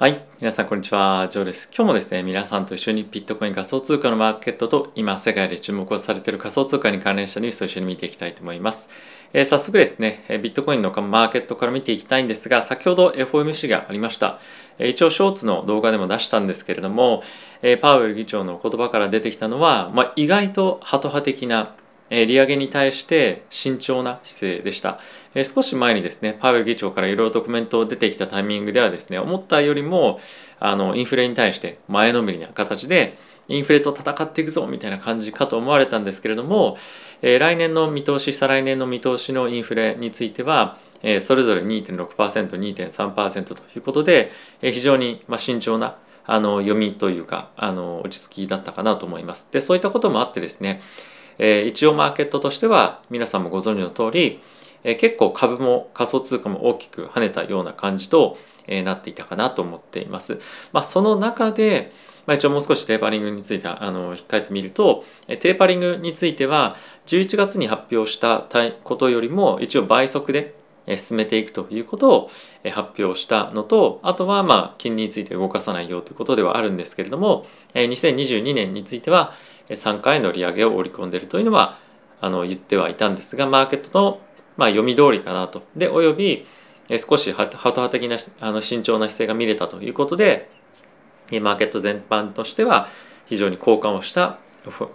はい。皆さん、こんにちは。ジョーです。今日もですね、皆さんと一緒にビットコイン仮想通貨のマーケットと今、世界で注目をされている仮想通貨に関連したニュースと一緒に見ていきたいと思います。えー、早速ですね、ビットコインのマーケットから見ていきたいんですが、先ほど FOMC がありました。一応、ショーツの動画でも出したんですけれども、パウエル議長の言葉から出てきたのは、まあ、意外とハト派的な利上げに対して慎重な姿勢でした、少し前にですねパウエル議長からいろいろとコメント出てきたタイミングではですね思ったよりもあのインフレに対して前のめりな形でインフレと戦っていくぞみたいな感じかと思われたんですけれども、来年の見通し再来年の見通しのインフレについてはそれぞれ 2.6%2.3% ということで、非常に慎重なあの読みというかあの落ち着きだったかなと思います。でそういったこともあってですねえー、一応マーケットとしては皆さんもご存知の通り、えー、結構株も仮想通貨も大きく跳ねたような感じと、えー、なっていたかなと思っています。まあ、その中で、まあ、一応もう少しテーパリングについてあの控えてみるとテーパリングについては11月に発表したことよりも一応倍速で進めていくということを発表したのとあとはまあ金利について動かさないよということではあるんですけれども2022年については3回の利上げを織り込んでいるというのはあの言ってはいたんですがマーケットのまあ読み通りかなとでおよび少しハト派的なあの慎重な姿勢が見れたということでマーケット全般としては非常に好感をした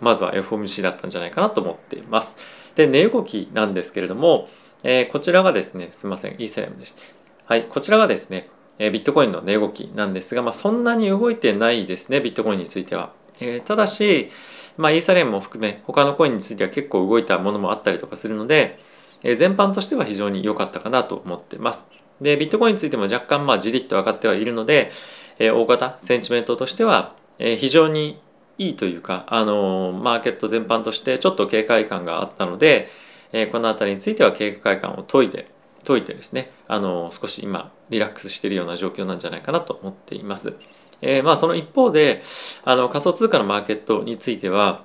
まずは FOMC だったんじゃないかなと思っています。で値動きなんですけれどもえー、こちらがですね、すみません、イーサリアムでした。はい、こちらがですね、え、ビットコインの値動きなんですが、まあ、そんなに動いてないですね、ビットコインについては。えー、ただし、まあ、イーサリアムも含め、他のコインについては結構動いたものもあったりとかするので、え、全般としては非常に良かったかなと思ってます。で、ビットコインについても若干まあじりっと上がってはいるので、え、大型センチメントとしては、え、非常にいいというか、あの、マーケット全般としてちょっと警戒感があったので、えこの辺りについては警戒感を解いて解いてですねあの少し今リラックスしているような状況なんじゃないかなと思っています。えー、まあその一方であの仮想通貨のマーケットについては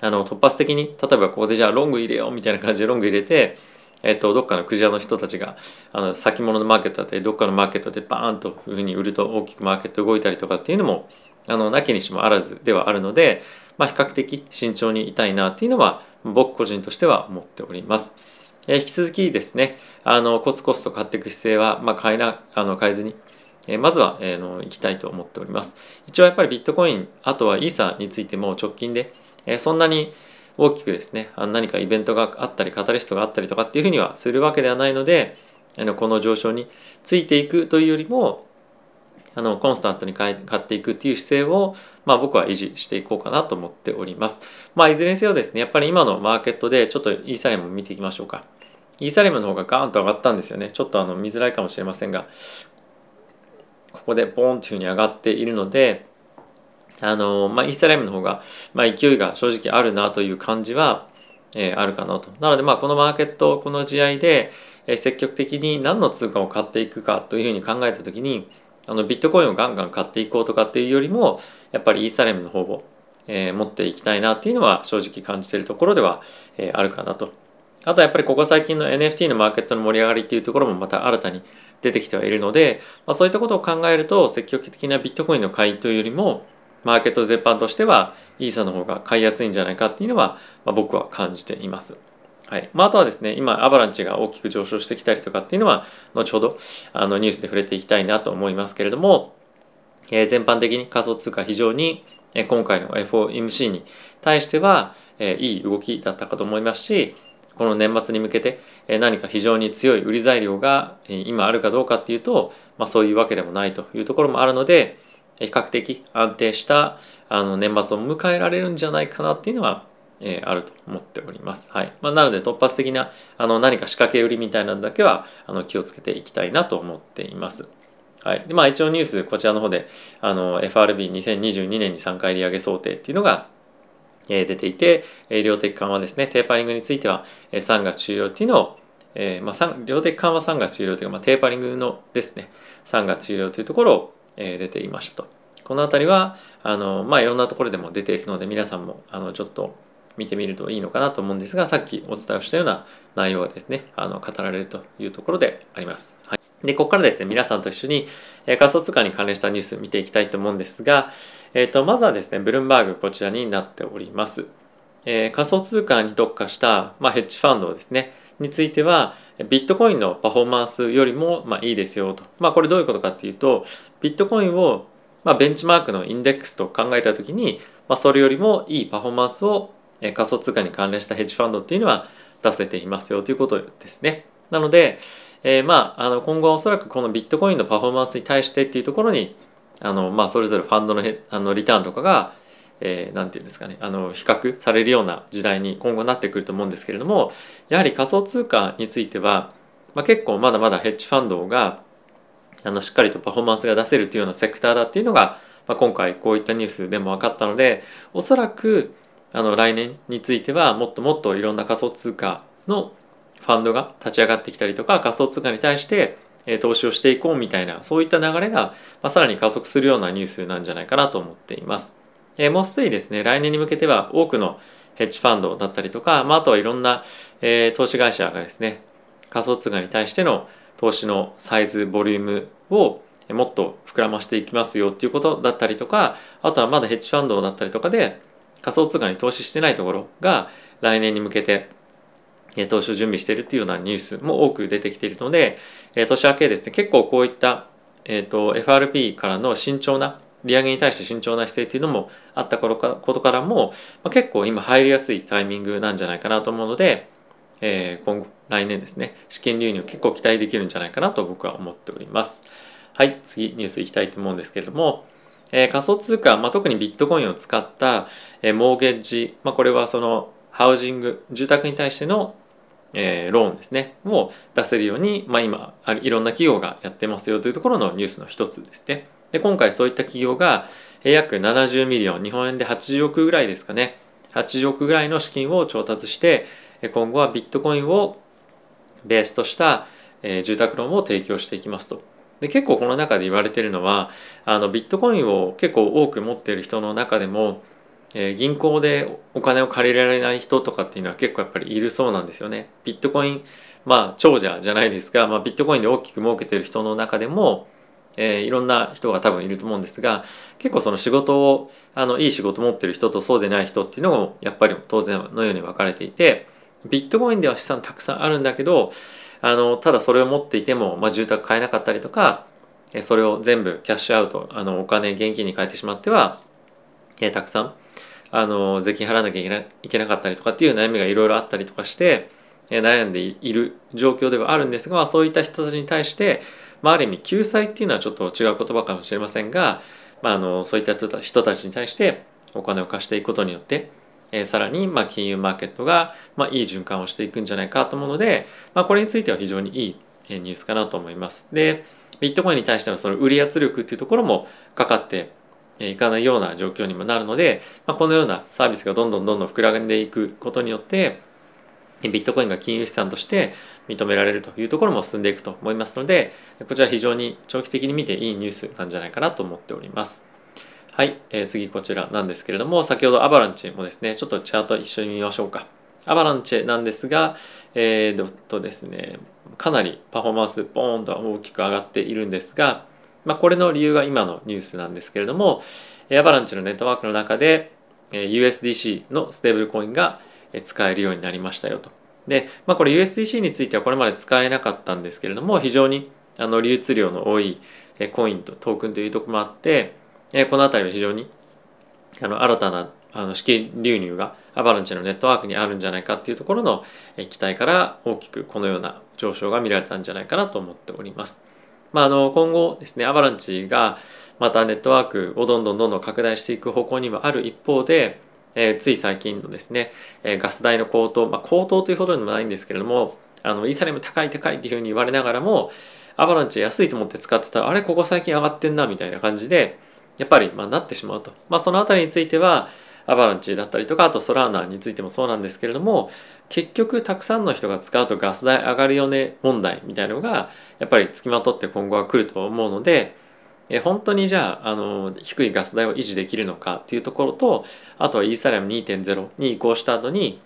あの突発的に例えばここでじゃあロング入れようみたいな感じでロング入れてえっと、どっかのクジラの人たちがあの先物のマーケットだったりどっかのマーケットでバーンというふうに売ると大きくマーケット動いたりとかっていうのもあのなきにしもあらずではあるので、まあ、比較的慎重にいたいなっていうのは僕個人としては思っております。えー、引き続きですね、あのコツコツと買っていく姿勢は、まあ、変えなあの変えずに、え、まずは、えー、のいきたいと思っております。一応やっぱりビットコイン、あとはイーサについても直近で、え、そんなに大きくですね、あ何かイベントがあったり、カタリストがあったりとかっていうふうにはするわけではないので、あのこの上昇についていくというよりも、あのコンスタントに買っていくっていう姿勢を、まあ、僕は維持していこうかなと思っております。まあ、いずれにせよですねやっぱり今のマーケットでちょっとイーサリアム見ていきましょうか。イーサリアムの方がガーンと上がったんですよね。ちょっとあの見づらいかもしれませんがここでボーンというふうに上がっているのであの、まあ、イーサリアムの方が、まあ、勢いが正直あるなという感じは、えー、あるかなと。なのでまあこのマーケットこの試合で、えー、積極的に何の通貨を買っていくかというふうに考えた時にあのビットコインをガンガン買っていこうとかっていうよりもやっぱりイーサレムの方を、えー、持っていきたいなっていうのは正直感じているところでは、えー、あるかなと。あとやっぱりここ最近の NFT のマーケットの盛り上がりっていうところもまた新たに出てきてはいるので、まあ、そういったことを考えると積極的なビットコインの買いというよりもマーケット全般としてはイーサの方が買いやすいんじゃないかっていうのは、まあ、僕は感じています。はいまあ、あとはですね今アバランチが大きく上昇してきたりとかっていうのは後ほどあのニュースで触れていきたいなと思いますけれども、えー、全般的に仮想通貨非常に、えー、今回の FOMC に対しては、えー、いい動きだったかと思いますしこの年末に向けて何か非常に強い売り材料が今あるかどうかっていうと、まあ、そういうわけでもないというところもあるので比較的安定したあの年末を迎えられるんじゃないかなっていうのはえー、あると思っております。はいまあ、なので突発的なあの何か仕掛け売りみたいなのだけはあの気をつけていきたいなと思っています。はい。で、まあ一応ニュースこちらの方であの FRB2022 年に3回利上げ想定っていうのが出ていて、量的緩和ですね、テーパリングについては3月終了っていうのを、えー、まあ、量的緩和3月終了というか、まあ、テーパリングのですね、3月終了というところを、えー、出ていましたと。この辺りは、あの、まあ、いろんなところでも出ているので、皆さんも、あの、ちょっと見てみるといいのかなと思うんですがさっきお伝えしたような内容がですねあの語られるというところであります。はいで、ここからですね、皆さんと一緒に仮想通貨に関連したニュース見ていきたいと思うんですが、えっ、ー、と、まずはですね、ブルームバーグこちらになっております。えー、仮想通貨に特化した、まあ、ヘッジファンドですね、については、ビットコインのパフォーマンスよりも、まあ、いいですよと。まあ、これどういうことかっていうと、ビットコインを、まあ、ベンチマークのインデックスと考えたときに、まあ、それよりもいいパフォーマンスを、えー、仮想通貨に関連したヘッジファンドっていうのは出せていますよということですね。なので、えー、まあ、あの今後はおそらくこのビットコインのパフォーマンスに対してっていうところにあの、まあ、それぞれファンドのあのリターンとかが、えー、ていうんですかねあの比較されるような時代に今後なってくると思うんですけれどもやはり仮想通貨については、まあ、結構まだまだヘッジファンドがあのしっかりとパフォーマンスが出せるというようなセクターだっていうのが、まあ、今回こういったニュースでも分かったのでおそらくあの来年についてはもっともっといろんな仮想通貨のファンドが立ち上がってきたりとか仮想通貨に対して投資をしていこうみたいなそういった流れが、まあ、さらに加速するようなニュースなんじゃないかなと思っています。えー、もうすでにですね来年に向けては多くのヘッジファンドだったりとか、まあ、あとはいろんな、えー、投資会社がですね仮想通貨に対しての投資のサイズボリュームをもっと膨らましていきますよっていうことだったりとかあとはまだヘッジファンドだったりとかで仮想通貨に投資してないところが来年に向けて投資を準備しているというようなニュースも多く出てきているので、年明けですね、結構こういった、えーと、FRP からの慎重な、利上げに対して慎重な姿勢というのもあったことからも、まあ、結構今入りやすいタイミングなんじゃないかなと思うので、えー、今後、来年ですね、資金流入結構期待できるんじゃないかなと僕は思っております。はい、次ニュースいきたいと思うんですけれども、えー、仮想通貨、まあ、特にビットコインを使った、えー、 mortgage、まあ、これはその housing、住宅に対してのえー、ローンですねを出せるように、まあ、今いろんな企業がやってますよというところのニュースの一つですね。で今回そういった企業が約70 million 日本円で80億ぐらいですかね80億ぐらいの資金を調達して今後はビットコインをベースとした、え、住宅ローンを提供していきますと。で結構この中で言われているのはあのビットコインを結構多く持っている人の中でもえー、銀行でお金を借りられない人とかっていうのは結構やっぱりいるそうなんですよね。ビットコインまあ長者じゃないですが、まあ、ビットコインで大きく儲けてる人の中でも、えー、いろんな人が多分いると思うんですが結構その仕事をあのいい仕事持ってる人とそうでない人っていうのもやっぱり当然のように分かれていてビットコインでは資産たくさんあるんだけどあのただそれを持っていても、まあ、住宅買えなかったりとかそれを全部キャッシュアウトあのお金現金に変えてしまっては、えー、たくさんあの税金払わなきゃいけなかったりとかっていう悩みがいろいろあったりとかして、え悩んでいる状況ではあるんですが、そういった人たちに対して、まあ、ある意味救済っていうのはちょっと違う言葉かもしれませんが、まあ、あのそういった人たちに対してお金を貸していくことによって、え、さらにま金融マーケットがまいい循環をしていくんじゃないかと思うので、まあ、これについては非常にいいニュースかなと思います。でビットコインに対してのその売り圧力っていうところもかかっていかないような状況にもなるので、まあ、このようなサービスがどんどんどんどん膨らんでいくことによってビットコインが金融資産として認められるというところも進んでいくと思いますのでこちら非常に長期的に見ていいニュースなんじゃないかなと思っております。はい、えー、次こちらなんですけれども先ほどアバランチもですねちょっとチャート一緒に見ましょうか。アバランチェなんですが、えー、とですねかなりパフォーマンスボーンと大きく上がっているんですがまあ、これの理由が今のニュースなんですけれども、アバランチのネットワークの中で USDC のステーブルコインが使えるようになりましたよと。で、まあ、これ USDC についてはこれまで使えなかったんですけれども、非常にあの流通量の多いコインとトークンというところもあって、この辺りは非常にあの新たなあの資金流入がアバランチのネットワークにあるんじゃないかっていうところの期待から大きくこのような上昇が見られたんじゃないかなと思っております。まあ、あの今後ですねアバランチがまたネットワークをどんどんどんどん拡大していく方向にはある一方で、えー、つい最近のですね、えー、ガス代の高騰、まあ、高騰というほどでもないんですけれどもあのイーサリアム高い高いっていうふうに言われながらもアバランチ安いと思って使ってたらあれここ最近上がってんなみたいな感じでやっぱりまあなってしまうと、まあ、そのあたりについてはアバランチだったりとかあとソラーナについてもそうなんですけれども結局たくさんの人が使うとガス代上がるよね問題みたいなのがやっぱりつきまとって今後は来ると思うのでえ本当にじゃああの低いガス代を維持できるのかっていうところとあとはイーサリアム2.0に移行した後に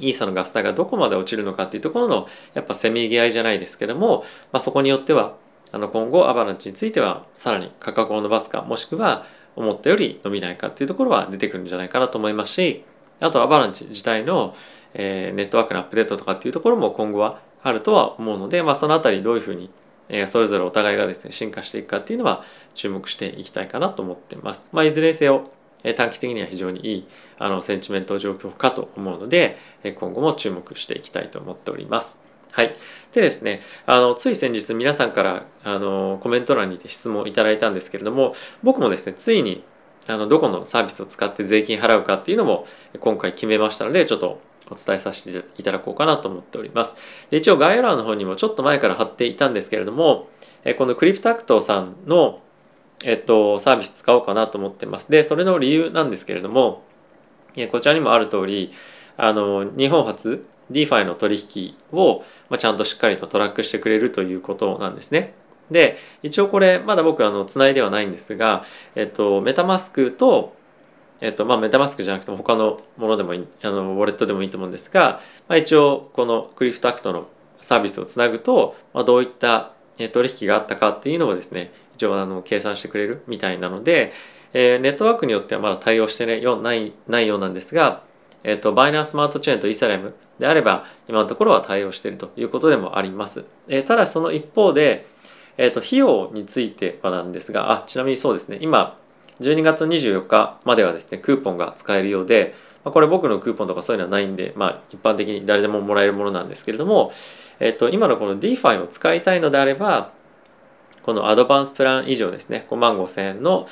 イーサのガス代がどこまで落ちるのかっていうところのやっぱせめぎ合いじゃないですけども、まあ、そこによってはあの今後アバランチについてはさらに価格を伸ばすかもしくは思ったより伸びないかっていうところは出てくるんじゃないかなと思いますしあとアバランチ自体の、え、ネットワークのアップデートとかっていうところも今後はあるとは思うので、まあ、そのあたりどういうふうにえそれぞれお互いがですね進化していくかっていうのは注目していきたいかなと思ってます。まあ、いずれにせよ短期的には非常にいいあのセンチメント状況かと思うので今後も注目していきたいと思っております。はい、でですねあのつい先日皆さんからあのコメント欄にて質問いただいたんですけれども僕もですねついにあのどこのサービスを使って税金払うかっていうのも今回決めましたのでちょっとお伝えさせていただこうかなと思っております。で一応概要欄の方にもちょっと前から貼っていたんですけれどもえこのクリプタクトさんのえっと、サービス使おうかなと思ってます。で、それの理由なんですけれども、こちらにもある通り、あの、日本初 DeFi の取引を、まあ、ちゃんとしっかりとトラックしてくれるということなんですね。で、一応これ、まだ僕、あの、つないではないんですが、えっと、メタマスクと、えっと、まあ、メタマスクじゃなくても他のものでもいい、あの、ウォレットでもいいと思うんですが、まあ、一応、このクリフトアクトのサービスをつなぐと、まあ、どういった取引があったかっていうのをですね、一応あの計算してくれるみたいなので、えー、ネットワークによってはまだ対応して、ね、よないないようなんですが、えーと、バイナンスマートチェーンとイーサレムであれば今のところは対応しているということでもあります。え、ただしその一方で、えーと、費用についてはなんですがあちなみにそうですね今12月24日まではですねクーポンが使えるようで、ま、これ僕のクーポンとかそういうのはないんで、まあ、一般的に誰でももらえるものなんですけれども、えーと今のこの DeFi を使いたいのであればこのアドバンスプラン以上ですね5万5000円の、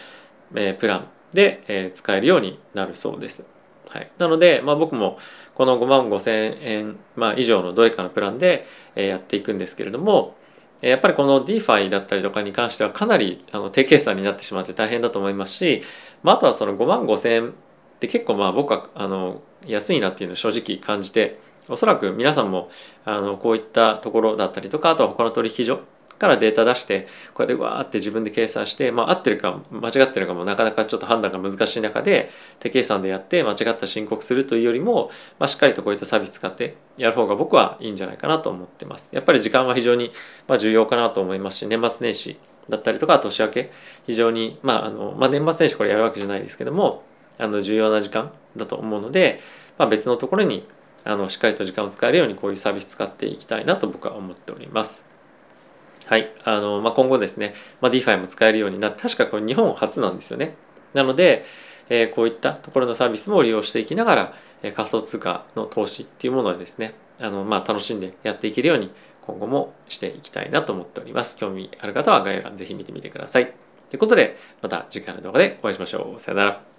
えプランで、え使えるようになるそうです。はい、なので、まあ、僕もこの5万5000円、まあ、以上のどれかのプランで、えやっていくんですけれどもやっぱりこの DeFi だったりとかに関してはかなりあの低計算になってしまって大変だと思いますし、まあ、あとはその5万5000円って結構まあ僕はあの安いなっていうのを正直感じておそらく皆さんもあのこういったところだったりとかあとは他の取引所からデータ出してこうやってわーって自分で計算して、まあ、合ってるか間違ってるかもなかなかちょっと判断が難しい中で手計算でやって間違った申告するというよりも、まあ、しっかりとこういったサービス使ってやる方が僕はいいんじゃないかなと思ってますやっぱり時間は非常に重要かなと思いますし年末年始だったりとか年明け非常にまああの、まあ、年末年始これやるわけじゃないですけどもあの重要な時間だと思うので、まあ、別のところにあのしっかりと時間を使えるようにこういうサービス使っていきたいなと僕は思っております。はい。あの、まあ、今後ですね、まあ、DeFi も使えるようになって、確かこれ日本初なんですよね。なので、えー、こういったところのサービスも利用していきながら、えー、仮想通貨の投資っていうものをですね、あの、まあ、楽しんでやっていけるように今後もしていきたいなと思っております。興味ある方は概要欄ぜひ見てみてください。ということで、また次回の動画でお会いしましょう。さよなら。